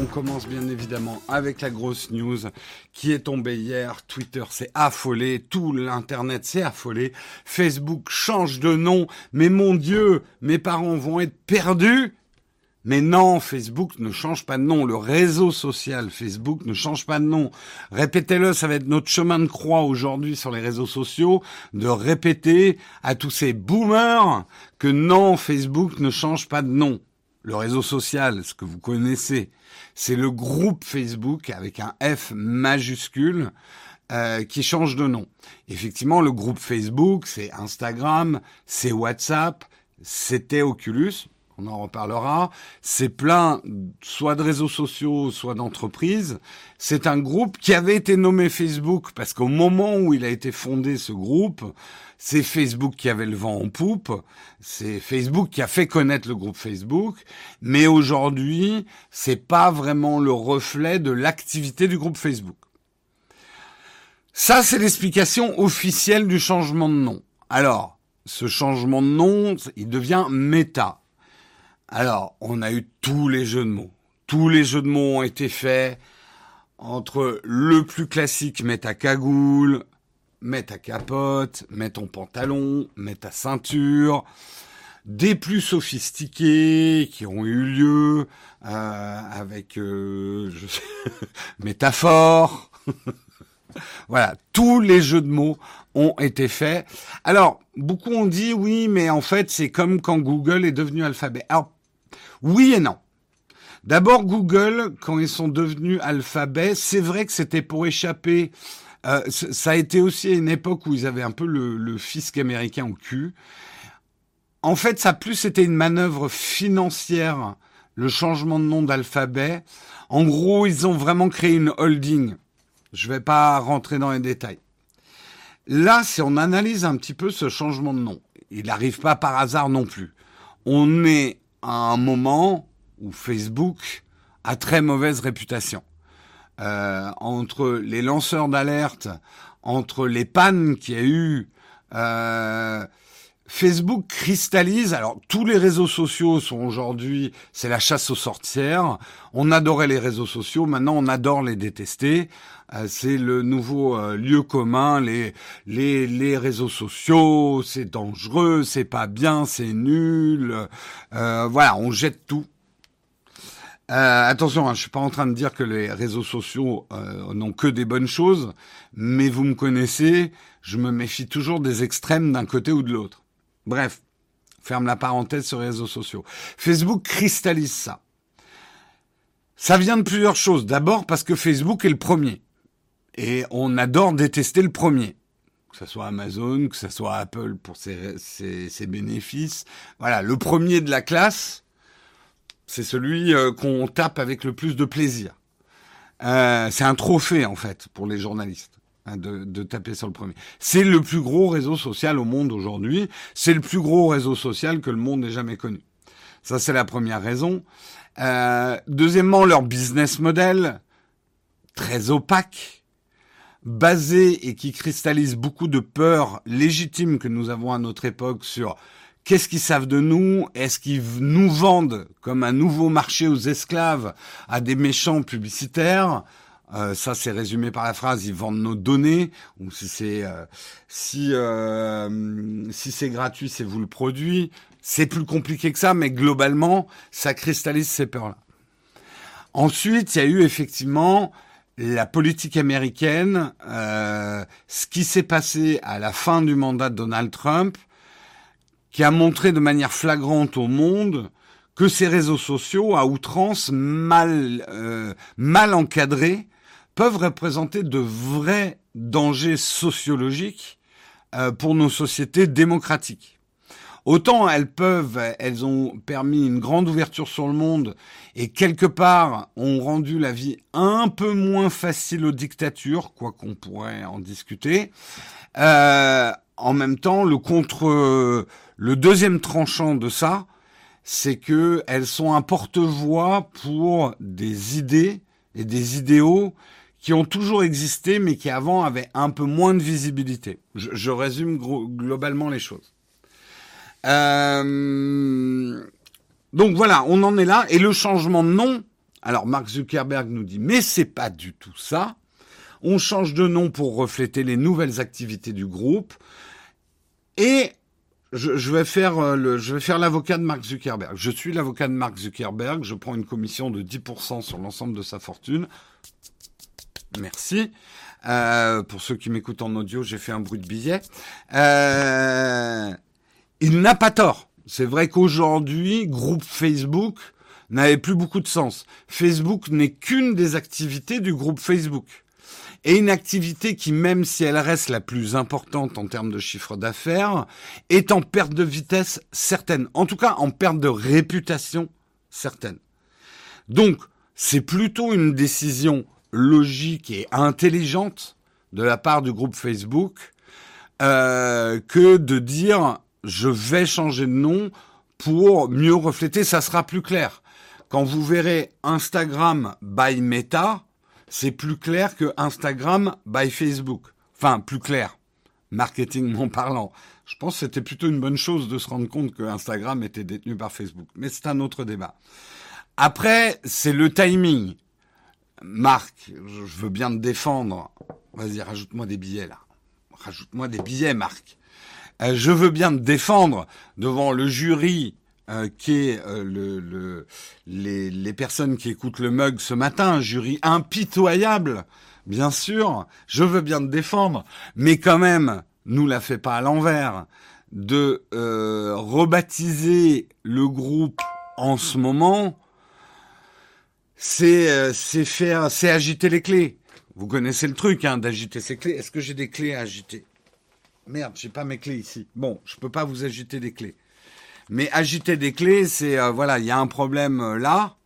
On commence bien évidemment avec la grosse news qui est tombée hier. Twitter s'est affolé, tout l'internet s'est affolé. Facebook change de nom. Mais mon Dieu, mes parents vont être perdus. Mais non, Facebook ne change pas de nom. Le réseau social Facebook ne change pas de nom. Répétez-le, ça va être notre chemin de croix aujourd'hui sur les réseaux sociaux, de répéter à tous ces boomers que non, Facebook ne change pas de nom. Le réseau social, ce que vous connaissez, c'est le groupe Facebook avec un F majuscule euh, qui change de nom. Effectivement, le groupe Facebook, c'est Instagram, c'est WhatsApp, c'était Oculus, on en reparlera. C'est plein soit de réseaux sociaux, soit d'entreprises. C'est un groupe qui avait été nommé Facebook parce qu'au moment où il a été fondé, ce groupe, c'est Facebook qui avait le vent en poupe. C'est Facebook qui a fait connaître le groupe Facebook. Mais aujourd'hui, c'est pas vraiment le reflet de l'activité du groupe Facebook. Ça, c'est l'explication officielle du changement de nom. Alors, ce changement de nom, il devient Meta. Alors, on a eu tous les jeux de mots. Tous les jeux de mots ont été faits entre le plus classique, mets ta cagoule, mets ta capote, mets ton pantalon, mets ta ceinture, des plus sophistiqués qui ont eu lieu euh, avec euh, je sais, métaphore. voilà, tous les jeux de mots ont été faits. Alors, beaucoup ont dit oui, mais en fait, c'est comme quand Google est devenu Alphabet. Alors, oui et non. D'abord, Google, quand ils sont devenus Alphabet, c'est vrai que c'était pour échapper. Euh, ça a été aussi une époque où ils avaient un peu le, fisc américain au cul. En fait, ça a plus été une manœuvre financière, le changement de nom d'Alphabet. En gros, ils ont vraiment créé une holding. Je ne vais pas rentrer dans les détails. Là, si on analyse un petit peu ce changement de nom, il n'arrive pas par hasard non plus. On est à un moment où Facebook a très mauvaise réputation. Euh, entre les lanceurs d'alerte, entre les pannes qu'il y a eu, euh, Facebook cristallise. Alors tous les réseaux sociaux sont aujourd'hui, c'est la chasse aux sorcières. On adorait les réseaux sociaux, maintenant on adore les détester. Euh, c'est le nouveau euh, lieu commun. Les les les réseaux sociaux, c'est dangereux, c'est pas bien, c'est nul. Euh, voilà, on jette tout. Attention, hein, je suis pas en train de dire que les réseaux sociaux n'ont que des bonnes choses, mais vous me connaissez, je me méfie toujours des extrêmes d'un côté ou de l'autre. Bref, ferme la parenthèse sur les réseaux sociaux. Facebook cristallise ça. Ça vient de plusieurs choses. D'abord parce que Facebook est le premier. Et on adore détester le premier. Que ce soit Amazon, que ce soit Apple pour ses, ses, bénéfices. Voilà, le premier de la classe, c'est celui euh, qu'on tape avec le plus de plaisir. Euh, c'est un trophée en fait pour les journalistes. Hein, de, taper sur le premier. C'est le plus gros réseau social au monde aujourd'hui. C'est le plus gros réseau social que le monde ait jamais connu. Ça, c'est la première raison. Euh, deuxièmement, leur business model, très opaque, basé et qui cristallise beaucoup de peurs légitimes que nous avons à notre époque sur qu'est-ce qu'ils savent de nous? Est-ce qu'ils nous vendent comme un nouveau marché aux esclaves à des méchants publicitaires? Euh, ça, c'est résumé par la phrase ils vendent nos données. Ou si c'est euh, si euh, si c'est gratuit, c'est vous le produit. C'est plus compliqué que ça, mais globalement, ça cristallise ces peurs-là. Ensuite, il y a eu effectivement la politique américaine, ce qui s'est passé à la fin du mandat de Donald Trump, qui a montré de manière flagrante au monde que ces réseaux sociaux, à outrance, mal mal encadrés, peuvent représenter de vrais dangers sociologiques euh, pour nos sociétés démocratiques. Autant elles peuvent, elles ont permis une grande ouverture sur le monde et quelque part ont rendu la vie un peu moins facile aux dictatures, quoi qu'on pourrait en discuter. Euh, en même temps, le contre, le deuxième tranchant de ça, c'est que elles sont un porte-voix pour des idées et des idéaux qui ont toujours existé, mais qui avant avaient un peu moins de visibilité. Je, résume globalement les choses. Euh, donc voilà, on en est là. Et le changement de nom, Alors Mark Zuckerberg nous dit mais c'est pas du tout ça. On change de nom pour refléter les nouvelles activités du groupe. Et je, vais faire euh, le, je vais faire l'avocat de Mark Zuckerberg. Je suis l'avocat de Mark Zuckerberg. Je prends une commission de 10% sur l'ensemble de sa fortune. Merci. Euh, pour ceux qui m'écoutent en audio, j'ai fait un bruit de billet. Euh, il n'a pas tort. C'est vrai qu'aujourd'hui, groupe Facebook n'avait plus beaucoup de sens. Facebook n'est qu'une des activités du groupe Facebook. Et une activité qui, même si elle reste la plus importante en termes de chiffre d'affaires, est en perte de vitesse certaine. En tout cas, en perte de réputation certaine. Donc, c'est plutôt une décision logique et intelligente de la part du groupe Facebook euh, que de dire je vais changer de nom pour mieux refléter, ça sera plus clair. Quand vous verrez Instagram by Meta, c'est plus clair que Instagram by Facebook. Enfin, plus clair, marketingment parlant. Je pense que c'était plutôt une bonne chose de se rendre compte que Instagram était détenu par Facebook. Mais c'est un autre débat. Après, c'est le timing. Marc, je veux bien te défendre. Vas-y, rajoute-moi des billets là. Rajoute-moi des billets, Marc. Euh, je veux bien te défendre devant le jury euh, qui est euh, le, les, les, personnes qui écoutent le mug ce matin, un jury impitoyable, bien sûr. Je veux bien te défendre, mais quand même, nous la fait pas à l'envers de rebaptiser le groupe en ce moment c'est euh, c'est faire, c'est agiter les clés. Vous connaissez le truc, hein, d'agiter ces clés. Est-ce que j'ai des clés à agiter? Merde, j'ai pas mes clés ici. Bon, je peux pas vous agiter des clés. Mais agiter des clés, c'est euh, voilà, il y a un problème euh, là.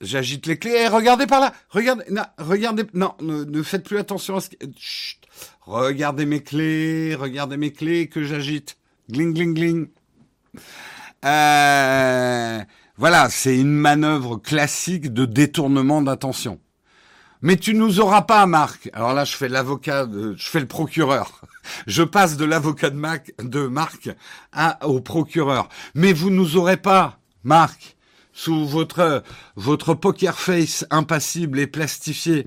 J'agite les clés. Et regardez par là. Regardez, non, regardez, non, ne, faites plus attention à ce que. Chut, regardez mes clés, regardez mes clés que j'agite. Gling, gling, gling. Euh, voilà, c'est une manœuvre classique de détournement d'attention. Mais tu nous auras pas, Marc. Alors là, je fais l'avocat, je fais le procureur. Je passe de l'avocat de, Mac, de Marc à, au procureur. Mais vous nous aurez pas, Marc, sous votre votre poker face impassible et plastifié.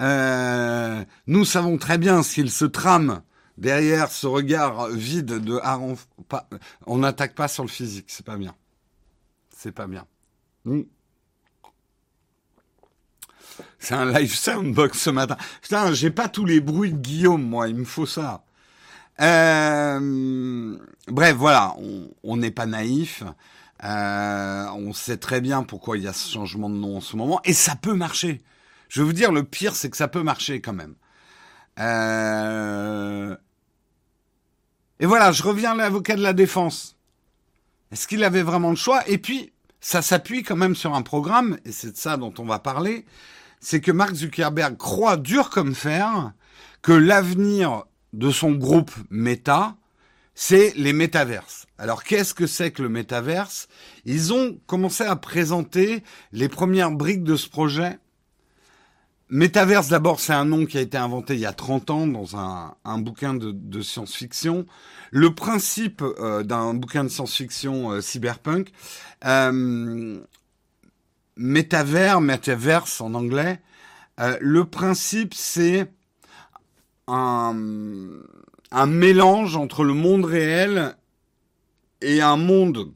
Euh, nous savons très bien s'il se trame derrière ce regard vide de Aaron. On n'attaque pas sur le physique, c'est pas bien c'est pas bien. Hmm. C'est un live soundbox ce matin. Putain, j'ai pas tous les bruits de Guillaume, moi, il me faut ça. Euh, bref, voilà, on n'est pas naïf. Euh, on sait très bien pourquoi il y a ce changement de nom en ce moment, et ça peut marcher. Je veux vous dire, le pire, c'est que ça peut marcher quand même. Euh, et voilà, je reviens à l'avocat de la défense. Est-ce qu'il avait vraiment le choix? Et puis, ça s'appuie quand même sur un programme, et c'est de ça dont on va parler, c'est que Mark Zuckerberg croit dur comme fer que l'avenir de son groupe Meta, c'est les métaverses. Alors qu'est-ce que c'est que le métaverse? Ils ont commencé à présenter les premières briques de ce projet Métaverse, d'abord, c'est un nom qui a été inventé il y a 30 ans dans un, bouquin de, de science-fiction. Le principe euh, d'un bouquin de science-fiction euh, cyberpunk, euh, métavers, métaverse en anglais, euh, le principe c'est un, un mélange entre le monde réel et un monde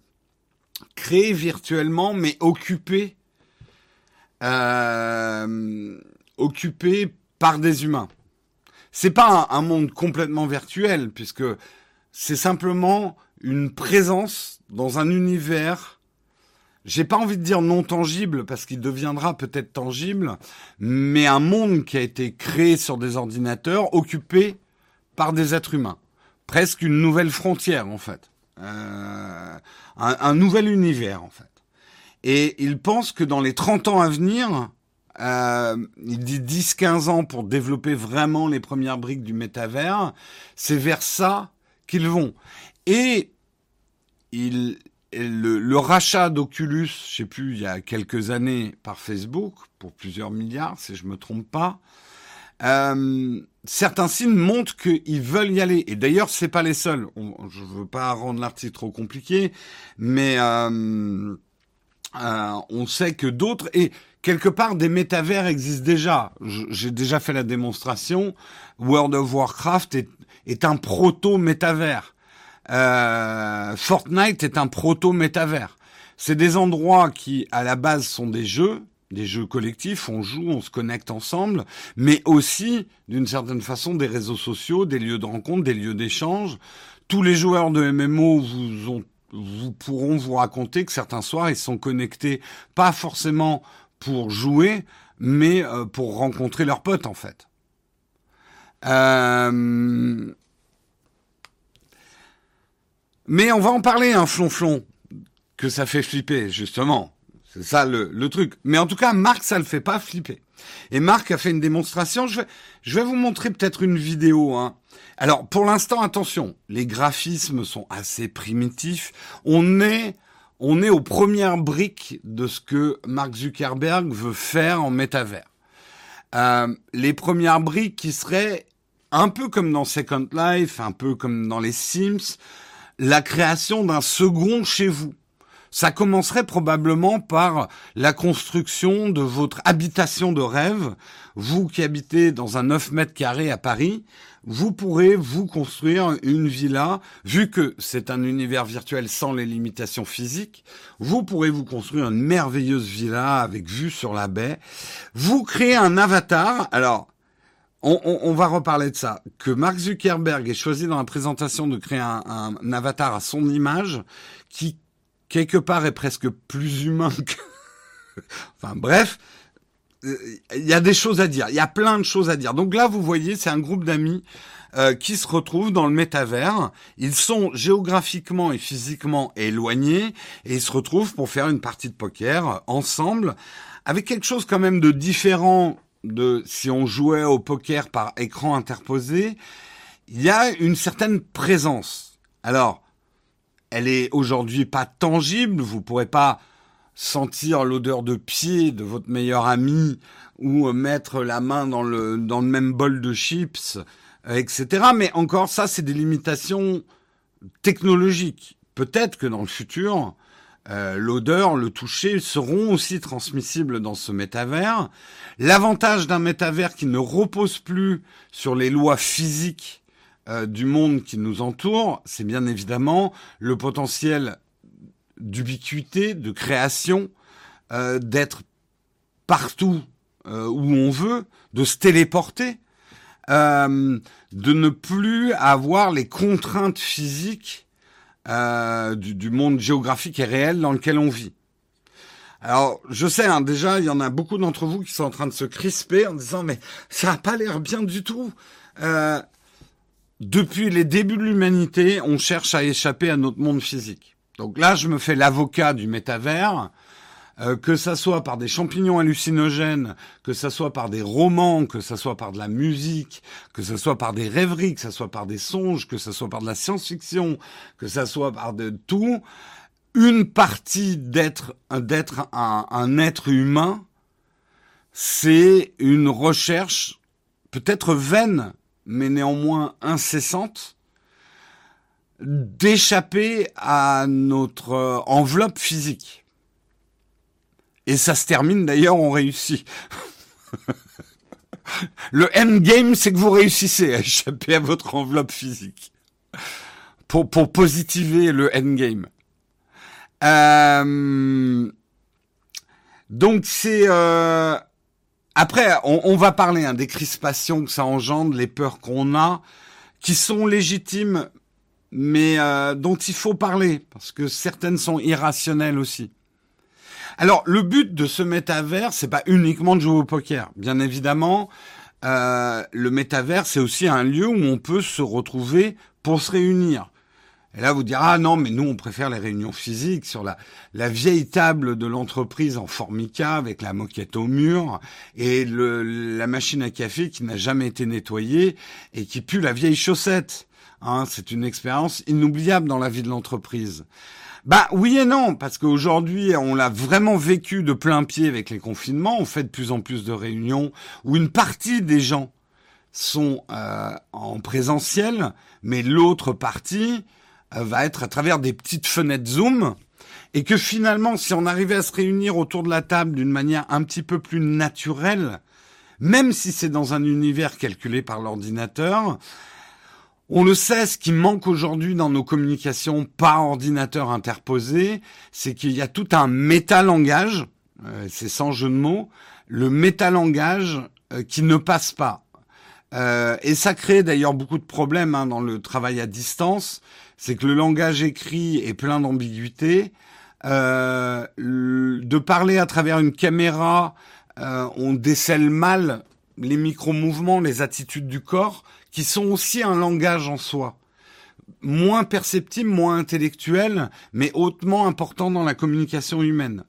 créé virtuellement mais occupé euh, occupé par des humains. C'est pas un, monde complètement virtuel puisque c'est simplement une présence dans un univers. J'ai pas envie de dire non tangible parce qu'il deviendra peut-être tangible, mais un monde qui a été créé sur des ordinateurs, occupé par des êtres humains. Presque une nouvelle frontière en fait. Euh, un, un, nouvel univers en fait. Et il pense que dans les 30 ans à venir, euh, il dit 10-15 ans pour développer vraiment les premières briques du métavers. C'est vers ça qu'ils vont. Et il, le, le rachat d'Oculus, je sais plus, il y a quelques années par Facebook pour plusieurs milliards, si je me trompe pas. Euh, certains signes montrent qu'ils veulent y aller. Et d'ailleurs, c'est pas les seuls. On, je veux pas rendre l'article trop compliqué, mais euh, euh, on sait que d'autres et quelque part des métavers existent déjà. J'ai déjà fait la démonstration. World of Warcraft est, est un proto-métavers. Euh, Fortnite est un proto-métavers. C'est des endroits qui, à la base, sont des jeux, des jeux collectifs, on joue, on se connecte ensemble, mais aussi, d'une certaine façon, des réseaux sociaux, des lieux de rencontre, des lieux d'échange. Tous les joueurs de MMO vous ont vous pourront vous raconter que certains soirs ils sont connectés pas forcément pour jouer, mais euh, pour rencontrer leurs potes en fait. Euh... Mais on va en parler un flonflon que ça fait flipper justement. C'est ça le, le, truc. Mais en tout cas, Marc, ça le fait pas flipper. Et Marc a fait une démonstration. Je vais, je vais vous montrer peut-être une vidéo. Hein. Alors, pour l'instant, attention, les graphismes sont assez primitifs. On est, on est aux premières briques de ce que Mark Zuckerberg veut faire en métavers. Euh, les premières briques qui seraient un peu comme dans Second Life, un peu comme dans les Sims, la création d'un second chez vous. Ça commencerait probablement par la construction de votre habitation de rêve. Vous qui habitez dans un 9 mètres carrés à Paris, vous pourrez vous construire une villa, vu que c'est un univers virtuel sans les limitations physiques, vous pourrez vous construire une merveilleuse villa avec vue sur la baie. Vous créez un avatar. Alors, on, on, va reparler de ça. Que Mark Zuckerberg ait choisi dans la présentation de créer un, un avatar à son image qui quelque part est presque plus humain que... enfin bref, euh, il y a des choses à dire, il y a plein de choses à dire. Donc là, vous voyez, c'est un groupe d'amis euh, qui se retrouvent dans le métavers. Ils sont géographiquement et physiquement éloignés et ils se retrouvent pour faire une partie de poker ensemble, avec quelque chose quand même de différent de si on jouait au poker par écran interposé. Il y a une certaine présence. Alors, elle est aujourd'hui pas tangible, vous pourrez pas sentir l'odeur de pied de votre meilleur ami ou mettre la main dans le, dans le même bol de chips, euh, etc. Mais encore ça, c'est des limitations technologiques. Peut-être que dans le futur, euh, l'odeur, le toucher seront aussi transmissibles dans ce métavers. L'avantage d'un métavers qui ne repose plus sur les lois physiques euh, du monde qui nous entoure, c'est bien évidemment le potentiel d'ubiquité, de création, euh, d'être partout euh, où on veut, de se téléporter, de ne plus avoir les contraintes physiques du, du, monde géographique et réel dans lequel on vit. Alors, je sais, hein, déjà, il y en a beaucoup d'entre vous qui sont en train de se crisper en disant, mais ça n'a pas l'air bien du tout. Euh, depuis les débuts de l'humanité, on cherche à échapper à notre monde physique. Donc là, je me fais l'avocat du métavers, euh, que ça soit par des champignons hallucinogènes, que ça soit par des romans, que ça soit par de la musique, que ça soit par des rêveries, que ça soit par des songes, que ça soit par de la science-fiction, que ça soit par de tout, une partie d'être d'être un, un être humain, c'est une recherche peut-être vaine mais néanmoins incessante, d'échapper à notre enveloppe physique. Et ça se termine d'ailleurs, on réussit. Le endgame, c'est que vous réussissez à échapper à votre enveloppe physique. Pour, pour positiver le endgame. Euh, donc c'est... Euh, après, on, va parler hein, des crispations que ça engendre, les peurs qu'on a, qui sont légitimes, mais euh, dont il faut parler, parce que certaines sont irrationnelles aussi. Alors, le but de ce métavers, c'est pas uniquement de jouer au poker. Bien évidemment, euh, le métavers, c'est aussi un lieu où on peut se retrouver pour se réunir. Et là, vous direz, ah non, mais nous, on préfère les réunions physiques sur la, la vieille table de l'entreprise en formica avec la moquette au mur et le, la machine à café qui n'a jamais été nettoyée et qui pue la vieille chaussette. Hein, c'est une expérience inoubliable dans la vie de l'entreprise. Bah oui et non, parce qu'aujourd'hui, on l'a vraiment vécu de plein pied avec les confinements. On fait de plus en plus de réunions où une partie des gens sont euh, en présentiel, mais l'autre partie va être à travers des petites fenêtres Zoom Et que finalement, si on arrivait à se réunir autour de la table d'une manière un petit peu plus naturelle, même si c'est dans un univers calculé par l'ordinateur, on le sait, ce qui manque aujourd'hui dans nos communications par ordinateur interposé, c'est qu'il y a tout un métalangage, euh, c'est sans jeu de mots, le métalangage euh, qui ne passe pas. Euh, et ça crée d'ailleurs beaucoup de problèmes hein, dans le travail à distance. C'est que le langage écrit est plein d'ambiguïté. Euh, de parler à travers une caméra, euh, on décèle mal les micro-mouvements, les attitudes du corps, qui sont aussi un langage en soi. Moins perceptible, moins intellectuel, mais hautement important dans la communication humaine.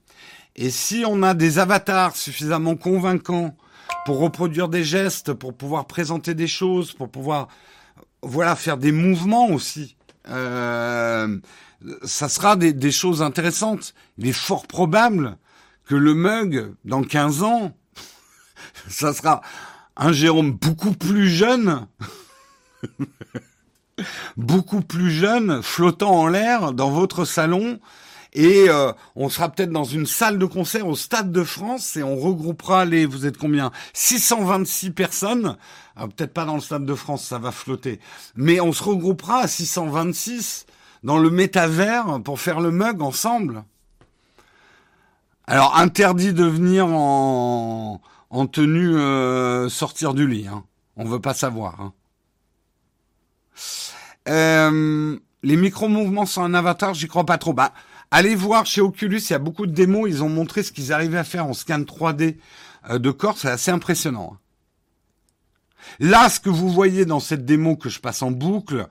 Et si on a des avatars suffisamment convaincants pour reproduire des gestes, pour pouvoir présenter des choses, pour pouvoir voilà faire des mouvements aussi. Euh, ça sera des, des, choses intéressantes. Il est fort probable que le mug, dans 15 ans, ça sera un Jérôme beaucoup plus jeune, beaucoup plus jeune, flottant en l'air dans votre salon, et euh, on sera peut-être dans une salle de concert au Stade de France et on regroupera les, vous êtes combien? 626 personnes. peut-être pas dans le Stade de France, ça va flotter. Mais on se regroupera à 626 dans le métavers pour faire le mug ensemble. Alors interdit de venir en, en tenue euh, sortir du lit. Hein. On veut pas savoir. Hein. Euh, les micro-mouvements sur un avatar, j'y crois pas trop. Bah, Allez voir chez Oculus, il y a beaucoup de démos, ils ont montré ce qu'ils arrivaient à faire en scan 3D euh, de corps, c'est assez impressionnant. Là, ce que vous voyez dans cette démo que je passe en boucle,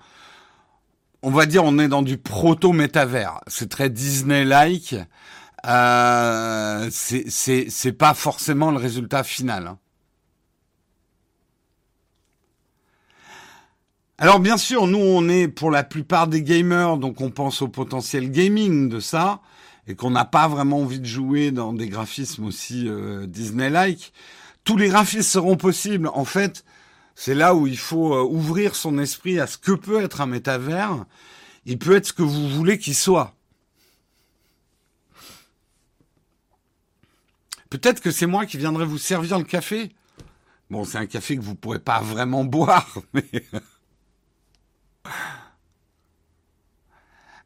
on va dire on est dans du proto-métavers. C'est très Disney-like. Euh, c'est pas forcément le résultat final. Hein. Alors bien sûr, nous on est pour la plupart des gamers, donc on pense au potentiel gaming de ça, et qu'on n'a pas vraiment envie de jouer dans des graphismes aussi euh, Disney-like. Tous les graphismes seront possibles. En fait, c'est là où il faut euh, ouvrir son esprit à ce que peut être un métavers. Il peut être ce que vous voulez qu'il soit. Peut-être que c'est moi qui viendrai vous servir le café. Bon, c'est un café que vous pourrez pas vraiment boire, mais...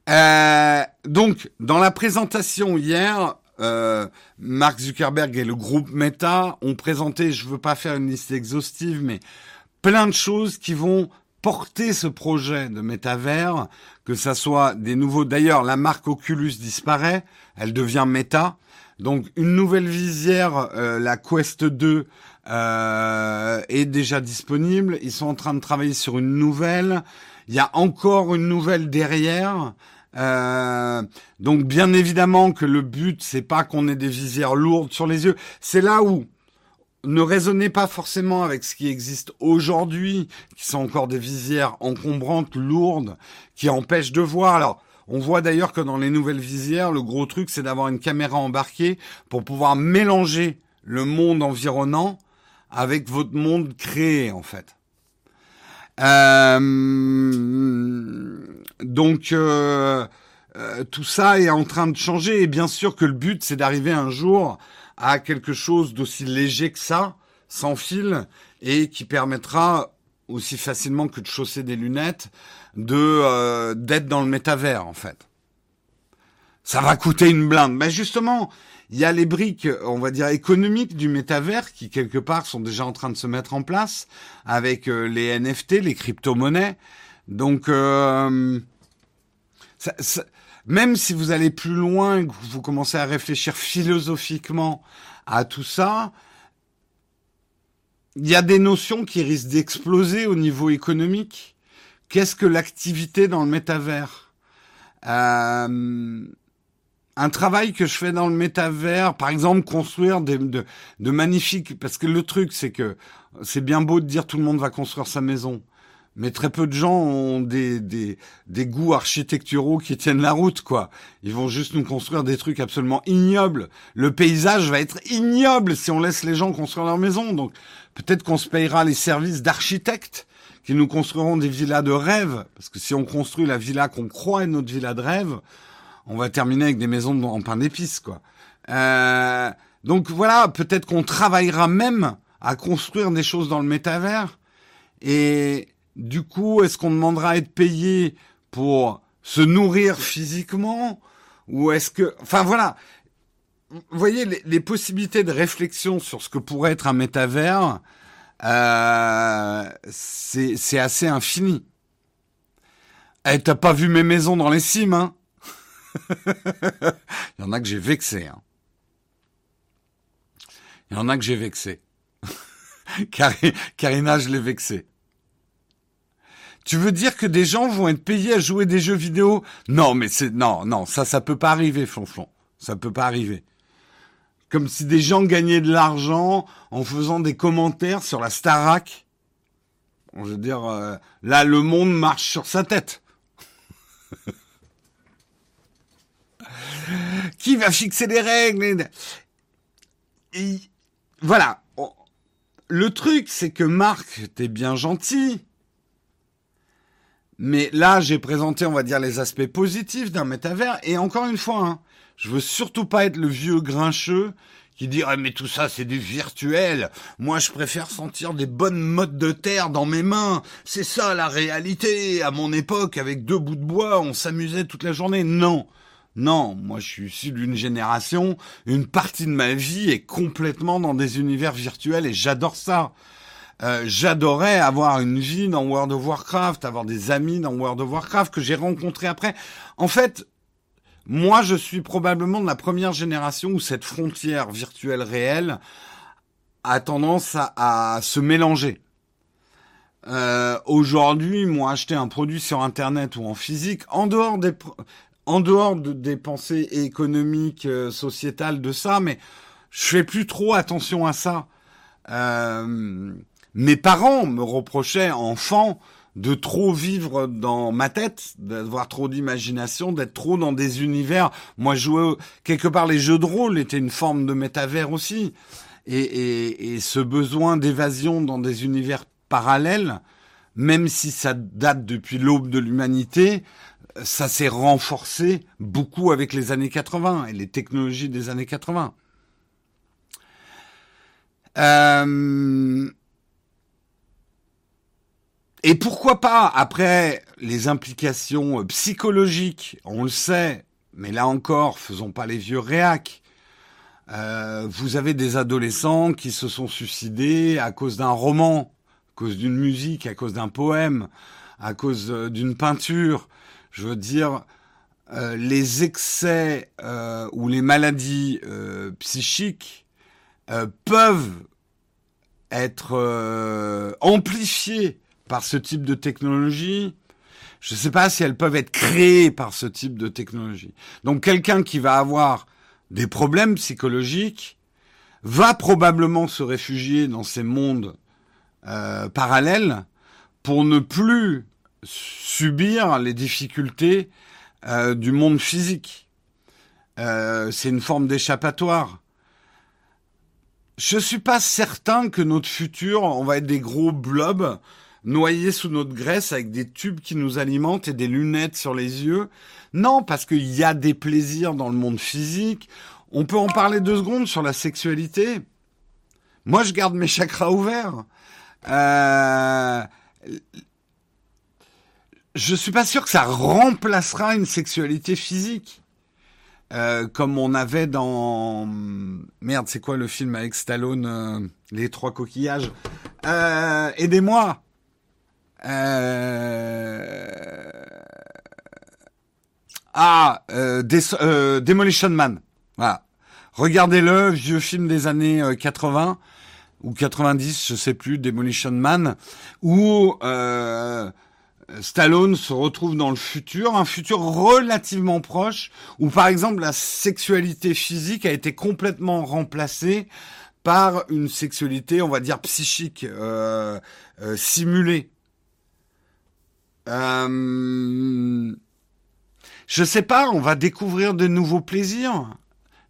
Euh, donc, dans la présentation hier, euh, Mark Zuckerberg et le groupe Meta ont présenté, je veux pas faire une liste exhaustive, mais plein de choses qui vont porter ce projet de métavers, que ça soit des nouveaux. D'ailleurs, la marque Oculus disparaît, elle devient Meta. Donc, une nouvelle visière, euh, la Quest 2, euh, est déjà disponible. Ils sont en train de travailler sur une nouvelle. Il y a encore une nouvelle derrière. Euh, donc bien évidemment que le but c'est pas qu'on ait des visières lourdes sur les yeux. C'est là où ne raisonnez pas forcément avec ce qui existe aujourd'hui, qui sont encore des visières encombrantes, lourdes, qui empêchent de voir. Alors, on voit d'ailleurs que dans les nouvelles visières, le gros truc, c'est d'avoir une caméra embarquée pour pouvoir mélanger le monde environnant avec votre monde créé, en fait. Euh, donc euh, euh, tout ça est en train de changer et bien sûr que le but c'est d'arriver un jour à quelque chose d'aussi léger que ça, sans fil et qui permettra aussi facilement que de chausser des lunettes de d'être dans le métavers en fait. Ça va coûter une blinde. Mais justement, il y a les briques, on va dire, économiques du métavers qui, quelque part, sont déjà en train de se mettre en place avec euh, les NFT, les crypto-monnaies. Donc, euh, même si vous allez plus loin, que vous commencez à réfléchir philosophiquement à tout ça, il y a des notions qui risquent d'exploser au niveau économique. Qu'est-ce que l'activité dans le métavers? Euh, un travail que je fais dans le métavers, par exemple construire des, de, de magnifiques, parce que le truc c'est que c'est bien beau de dire tout le monde va construire sa maison, mais très peu de gens ont des, des, des goûts architecturaux qui tiennent la route, quoi. Ils vont juste nous construire des trucs absolument ignobles. Le paysage va être ignoble si on laisse les gens construire leur maison. Donc peut-être qu'on se payera les services d'architectes qui nous construiront des villas de rêve, parce que si on construit la villa qu'on croit être notre villa de rêve, on va terminer avec des maisons en pain d'épices, quoi. Euh, donc voilà, peut-être qu'on travaillera même à construire des choses dans le métavers. Et du coup, est-ce qu'on demandera à être payé pour se nourrir physiquement ou est-ce que, enfin voilà, vous voyez les, possibilités de réflexion sur ce que pourrait être un métavers, euh, c'est assez infini. Eh, t'as pas vu mes maisons dans les cimes, hein? Il y en a que j'ai vexé. Hein. Il y en a que j'ai vexé. Karina, je l'ai vexé. Tu veux dire que des gens vont être payés à jouer des jeux vidéo? Non, mais c'est non, non, ça, ça peut pas arriver, Flonflon. Ça peut pas arriver. Comme si des gens gagnaient de l'argent en faisant des commentaires sur la Starac. Je veux dire, euh, là, le monde marche sur sa tête. Qui va fixer les règles Voilà. Le truc, c'est que Marc, t'es bien gentil. Mais là, j'ai présenté, on va dire, les aspects positifs d'un métavers. Et encore une fois, hein, je veux surtout pas être le vieux grincheux qui dirait mais tout ça c'est du virtuel. Moi je préfère sentir des bonnes mottes de terre dans mes mains. C'est ça la réalité. À mon époque, avec deux bouts de bois, on s'amusait toute la journée. Non. Non, moi je suis issu d'une génération, une partie de ma vie est complètement dans des univers virtuels et j'adore ça. Euh, j'adorais avoir une vie dans World of Warcraft, avoir des amis dans World of Warcraft que j'ai rencontrés après. En fait, moi, je suis probablement de la première génération où cette frontière virtuelle réelle a tendance à, se mélanger. Euh, Aujourd'hui, moi, acheter un produit sur Internet ou en physique, en dehors des, en dehors des pensées économiques, euh, sociétales de ça, mais je fais plus trop attention à ça. Euh, mes parents me reprochaient, enfant, de trop vivre dans ma tête, d'avoir trop d'imagination, d'être trop dans des univers. Moi, jouer quelque part les jeux de rôle étaient une forme de métavers aussi, et, et, ce besoin d'évasion dans des univers parallèles, même si ça date depuis l'aube de l'humanité, ça s'est renforcé beaucoup avec les années 80 et les technologies des années 80. Euh, et pourquoi pas, après les implications psychologiques, on le sait, mais là encore, faisons pas les vieux réacs. Euh, vous avez des adolescents qui se sont suicidés à cause d'un roman, à cause d'une musique, à cause d'un poème, à cause euh, d'une peinture. Je veux dire, les excès ou les maladies psychiques peuvent être amplifiés par ce type de technologie. Je ne sais pas si elles peuvent être créées par ce type de technologie. Donc quelqu'un qui va avoir des problèmes psychologiques va probablement se réfugier dans ces mondes euh, parallèles pour ne plus subir les difficultés euh, du monde physique. Euh, c'est une forme d'échappatoire. Je suis pas certain que notre futur, on va être des gros blobs noyés sous notre graisse avec des tubes qui nous alimentent et des lunettes sur les yeux. Non, parce qu'il y a des plaisirs dans le monde physique. On peut en parler deux secondes sur la sexualité. Moi, je garde mes chakras ouverts. Euh... Je suis pas sûr que ça remplacera une sexualité physique. Euh, comme on avait dans merde, c'est quoi le film avec Stallone, euh, les trois coquillages? Euh, aidez-moi. Euh... Ah, euh, euh, Demolition Man. Voilà. Regardez-le, vieux film des années 80 euh, ou 90, je sais plus, Demolition Man, où Stallone se retrouve dans le futur, un futur relativement proche, où par exemple la sexualité physique a été complètement remplacée par une sexualité, on va dire, psychique, euh, simulée. Euh, je sais pas, on va découvrir de nouveaux plaisirs.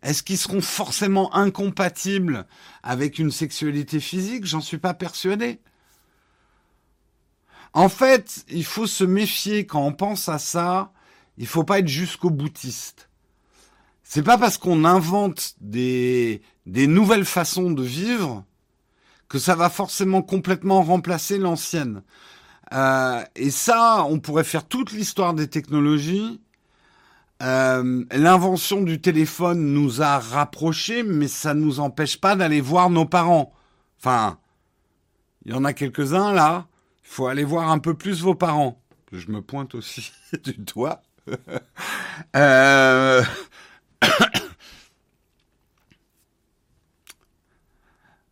Est-ce qu'ils seront forcément incompatibles avec une sexualité physique? J'en suis pas persuadé. En fait, il faut se méfier quand on pense à ça. Il faut pas être jusqu'au boutiste. c'est pas parce qu'on invente des, des nouvelles façons de vivre que ça va forcément complètement remplacer l'ancienne. Euh, et ça, on pourrait faire toute l'histoire des technologies. Euh, L'invention du téléphone nous a rapprochés, mais ça nous empêche pas d'aller voir nos parents. Enfin, il y en a quelques-uns là. Faut aller voir un peu plus vos parents. Je me pointe aussi du doigt. euh...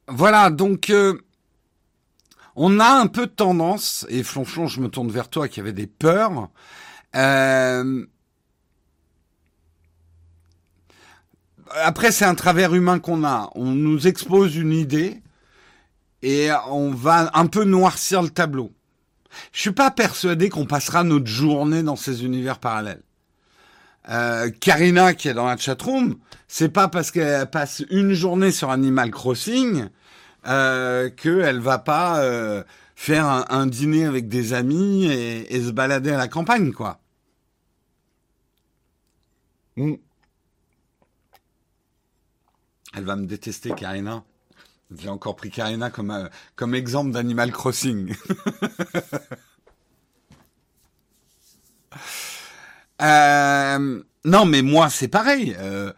voilà, donc euh, on a un peu de tendance, et Flonflon, je me tourne vers toi qui avait des peurs. Euh, après, c'est un travers humain qu'on a. On nous expose une idée et on va un peu noircir le tableau. Je suis pas persuadé qu'on passera notre journée dans ces univers parallèles. Euh, Karina qui est dans la chatroom, c'est pas parce qu'elle passe une journée sur Animal Crossing euh, qu'elle va pas euh, faire un, dîner avec des amis et, se balader à la campagne, quoi. Mm. Elle va me détester, Karina. J'ai encore pris Karina comme, euh, comme exemple d'Animal Crossing. Euh, non, mais moi, c'est pareil. Euh,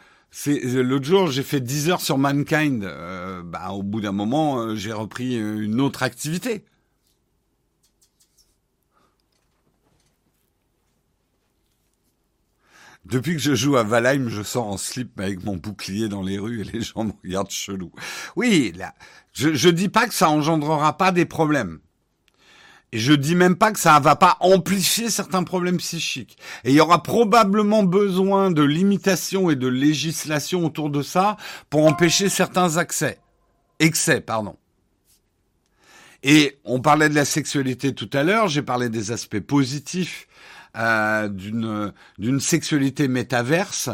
l'autre jour, j'ai fait 10 heures sur Mankind. bah, au bout d'un moment, j'ai repris une autre activité. Depuis que je joue à Valheim, je sors en slip avec mon bouclier dans les rues et les gens me regardent chelou. Oui, là, je, je dis pas que ça engendrera pas des problèmes. Et je dis même pas que ça va pas amplifier certains problèmes psychiques. Et il y aura probablement besoin de limitations et de législation autour de ça pour empêcher certains accès. Excès, pardon. Et on parlait de la sexualité tout à l'heure, j'ai parlé des aspects positifs euh, d'une sexualité métaverse,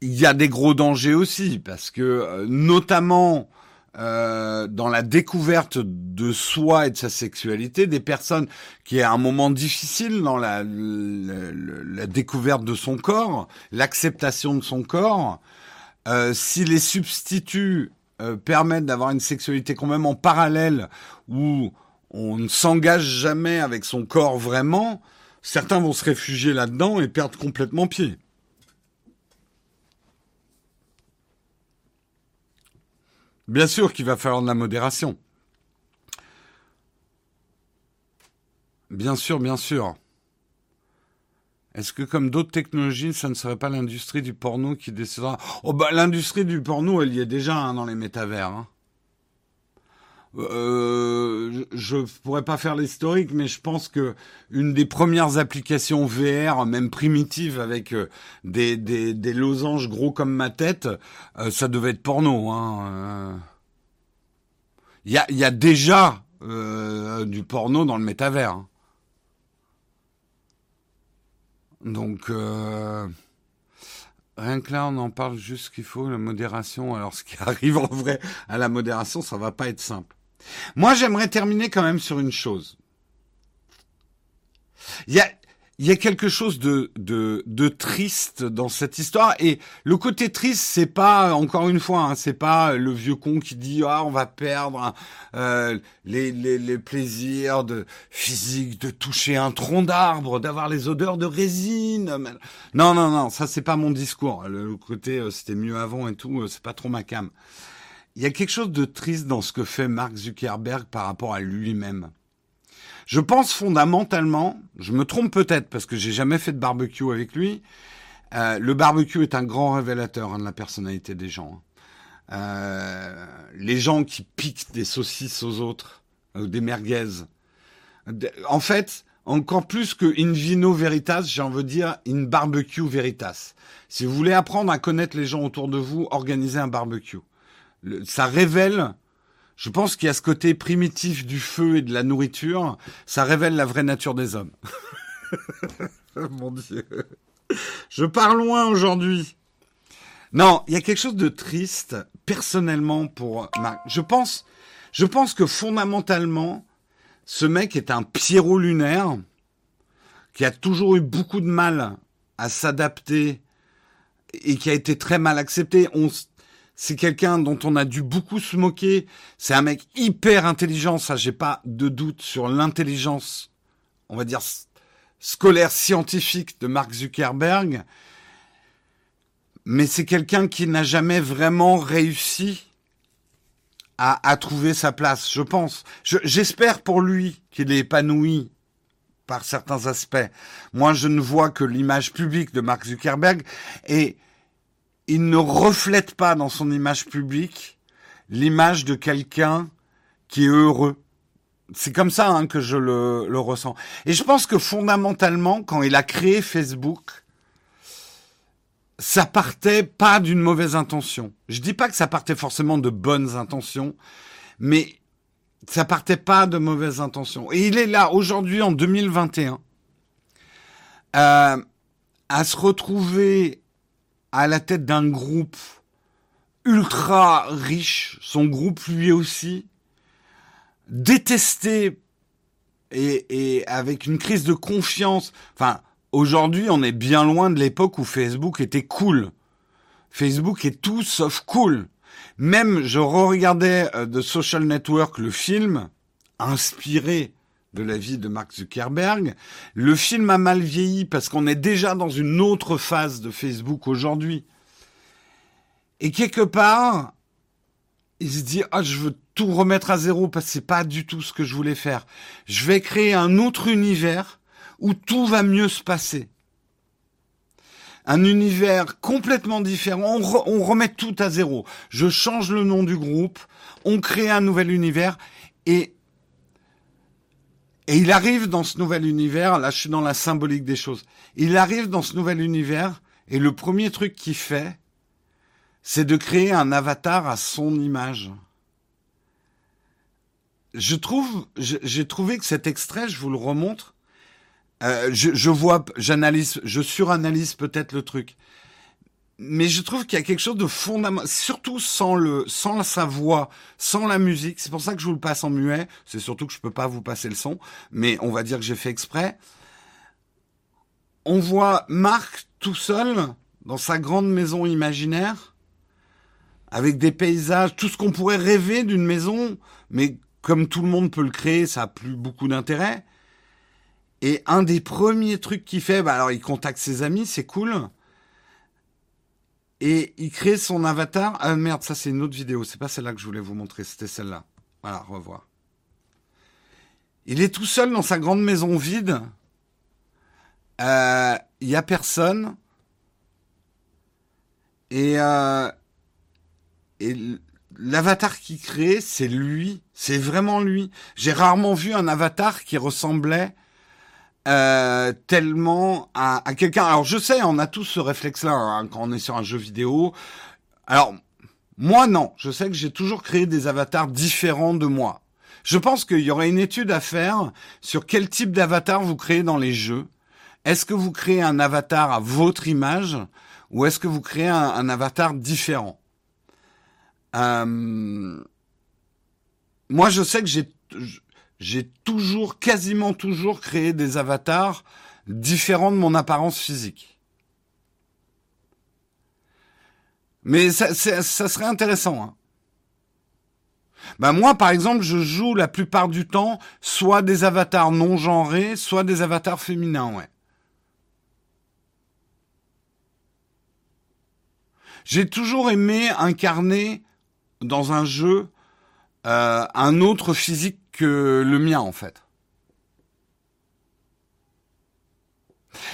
il y a des gros dangers aussi parce que euh, notamment euh, dans la découverte de soi et de sa sexualité, des personnes qui à un moment difficile dans la, la, découverte de son corps, l'acceptation de son corps, euh, si les substituts euh, permettent d'avoir une sexualité quand même en parallèle où on ne s'engage jamais avec son corps vraiment, certains vont se réfugier là-dedans et perdre complètement pied. Bien sûr qu'il va falloir de la modération. Bien sûr, bien sûr. Est-ce que comme d'autres technologies, ça ne serait pas l'industrie du porno qui décidera? Oh bah l'industrie du porno, elle y est déjà hein, dans les métavers. Hein. Euh, je pourrais pas faire l'historique, mais je pense que une des premières applications VR, même primitives, avec euh, des, losanges gros comme ma tête, euh, ça devait être porno. Hein. Il y, a, déjà du porno dans le métavers. Hein. Donc, rien que là, on en parle juste qu'il faut, la modération. Alors, ce qui arrive en vrai à la modération, ça va pas être simple. Moi, j'aimerais terminer quand même sur une chose. Il y a, il y a quelque chose de, de, de, triste dans cette histoire et le côté triste c'est pas encore une fois hein, c'est pas le vieux con qui dit ah on va perdre euh, les, les, les, plaisirs de physique de toucher un tronc d'arbre d'avoir les odeurs de résine non non non ça c'est pas mon discours le, côté euh, c'était mieux avant et tout euh, c'est pas trop ma cam il y a quelque chose de triste dans ce que fait Mark Zuckerberg par rapport à lui-même. Je pense fondamentalement, je me trompe peut-être parce que j'ai jamais fait de barbecue avec lui. Euh, le barbecue est un grand révélateur hein, de la personnalité des gens. Hein. Euh, les gens qui piquent des saucisses aux autres, ou des merguez. En fait, encore plus que in vino veritas, j'ai envie de dire in barbecue veritas. Si vous voulez apprendre à connaître les gens autour de vous, organisez un barbecue ça révèle, je pense qu'il y a ce côté primitif du feu et de la nourriture, ça révèle la vraie nature des hommes. Mon Dieu. Je pars loin aujourd'hui. Non, il y a quelque chose de triste, personnellement, pour Marc. Je pense, je pense que fondamentalement, ce mec est un Pierrot lunaire qui a toujours eu beaucoup de mal à s'adapter et qui a été très mal accepté. On, c'est quelqu'un dont on a dû beaucoup se moquer. C'est un mec hyper intelligent, ça j'ai pas de doute sur l'intelligence, on va dire scolaire scientifique de Mark Zuckerberg. Mais c'est quelqu'un qui n'a jamais vraiment réussi à, trouver sa place, je pense. J'espère pour lui qu'il est épanoui par certains aspects. Moi, je ne vois que l'image publique de Mark Zuckerberg et il ne reflète pas dans son image publique l'image de quelqu'un qui est heureux. C'est comme ça hein, que je le, le, ressens. Et je pense que fondamentalement, quand il a créé Facebook, ça partait pas d'une mauvaise intention. Je dis pas que ça partait forcément de bonnes intentions, mais ça partait pas de mauvaises intentions. Et il est là aujourd'hui en 2021 euh, à se retrouver à la tête d'un groupe ultra riche, son groupe lui aussi, détesté et, avec une crise de confiance. Enfin, aujourd'hui, on est bien loin de l'époque où Facebook était cool. Facebook est tout sauf cool. Même, je re-regardais euh, The Social Network, le film, inspiré de la vie de Mark Zuckerberg. Le film a mal vieilli parce qu'on est déjà dans une autre phase de Facebook aujourd'hui. Et quelque part, il se dit, ah, je veux tout remettre à zéro parce que c'est pas du tout ce que je voulais faire. Je vais créer un autre univers où tout va mieux se passer un univers complètement différent. On, remet tout à zéro. Je change le nom du groupe, on crée un nouvel univers et et il arrive dans ce nouvel univers. Là, je suis dans la symbolique des choses. Il arrive dans ce nouvel univers et le premier truc qu'il fait, c'est de créer un avatar à son image. Je trouve, j'ai trouvé que cet extrait, je vous le remontre, euh, je, je, vois, j'analyse, je suranalyse peut-être le truc. Mais je trouve qu'il y a quelque chose de fondamental, surtout sans le, sans sa voix, sans la musique. C'est pour ça que je vous le passe en muet. C'est surtout que je peux pas vous passer le son, mais on va dire que j'ai fait exprès. On voit Marc tout seul dans sa grande maison imaginaire, avec des paysages, tout ce qu'on pourrait rêver d'une maison, mais comme tout le monde peut le créer, ça a plus beaucoup d'intérêt. Et un des premiers trucs qu'il fait, bah alors il contacte ses amis, c'est cool. Et il crée son avatar. Ah merde, ça c'est une autre vidéo, c'est pas celle-là que je voulais vous montrer, c'était celle-là. Voilà, revoir. Il est tout seul dans sa grande maison vide. Euh, il y a personne. Et, euh, et l'avatar qu'il crée, c'est lui. C'est vraiment lui. J'ai rarement vu un avatar qui ressemblait euh, tellement à, quelqu'un. Alors je sais, on a tous ce réflexe-là hein, quand on est sur un jeu vidéo. Alors moi non, je sais que j'ai toujours créé des avatars différents de moi. Je pense qu'il y aurait une étude à faire sur quel type d'avatar vous créez dans les jeux. Est-ce que vous créez un avatar à votre image ou est-ce que vous créez un, avatar différent? Euh, Moi, je sais que j'ai j'ai toujours, quasiment toujours créé des avatars différents de mon apparence physique. Mais ça, ça serait intéressant. Hein. Ben moi, par exemple, je joue la plupart du temps soit des avatars non genrés, soit des avatars féminins. J'ai toujours aimé incarner dans un jeu euh, un autre physique que le mien en fait.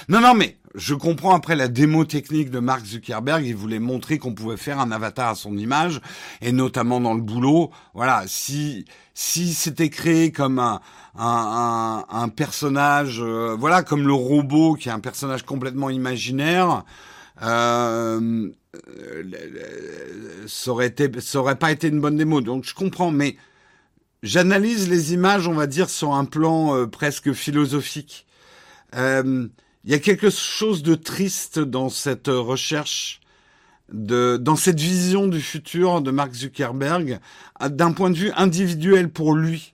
Non, non, mais je comprends après la démo technique de Mark Zuckerberg, il voulait montrer qu'on pouvait faire un avatar à son image, et notamment dans le boulot. Voilà, si si c'était créé comme un un, un, personnage, euh, voilà, comme le robot qui est un personnage complètement imaginaire, euh, ça aurait été, ça aurait pas été une bonne démo. Donc je comprends, mais j'analyse les images, on va dire, sur un plan euh, presque philosophique. Euh, il y a quelque chose de triste dans cette recherche, de, dans cette vision du futur de Mark Zuckerberg, d'un point de vue individuel pour lui.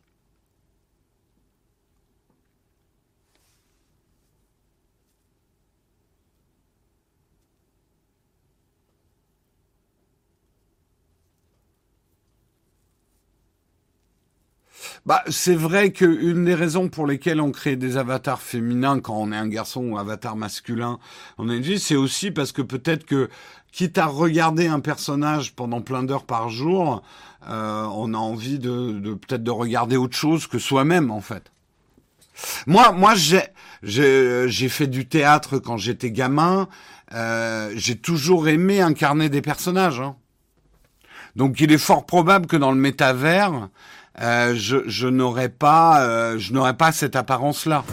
Bah, c'est vrai qu'une des raisons pour lesquelles on crée des avatars féminins quand on est un garçon ou avatar masculin, on est dit, c'est aussi parce que peut-être que quitte à regarder un personnage pendant plein d'heures par jour, euh, on a envie de, peut-être de regarder autre chose que soi-même en fait. Moi, moi, j'ai j'ai fait du théâtre quand j'étais gamin. Euh, j'ai toujours aimé incarner des personnages. Hein. Donc, il est fort probable que dans le métavers, je, je n'aurais pas, euh, je n'aurais pas cette apparence-là.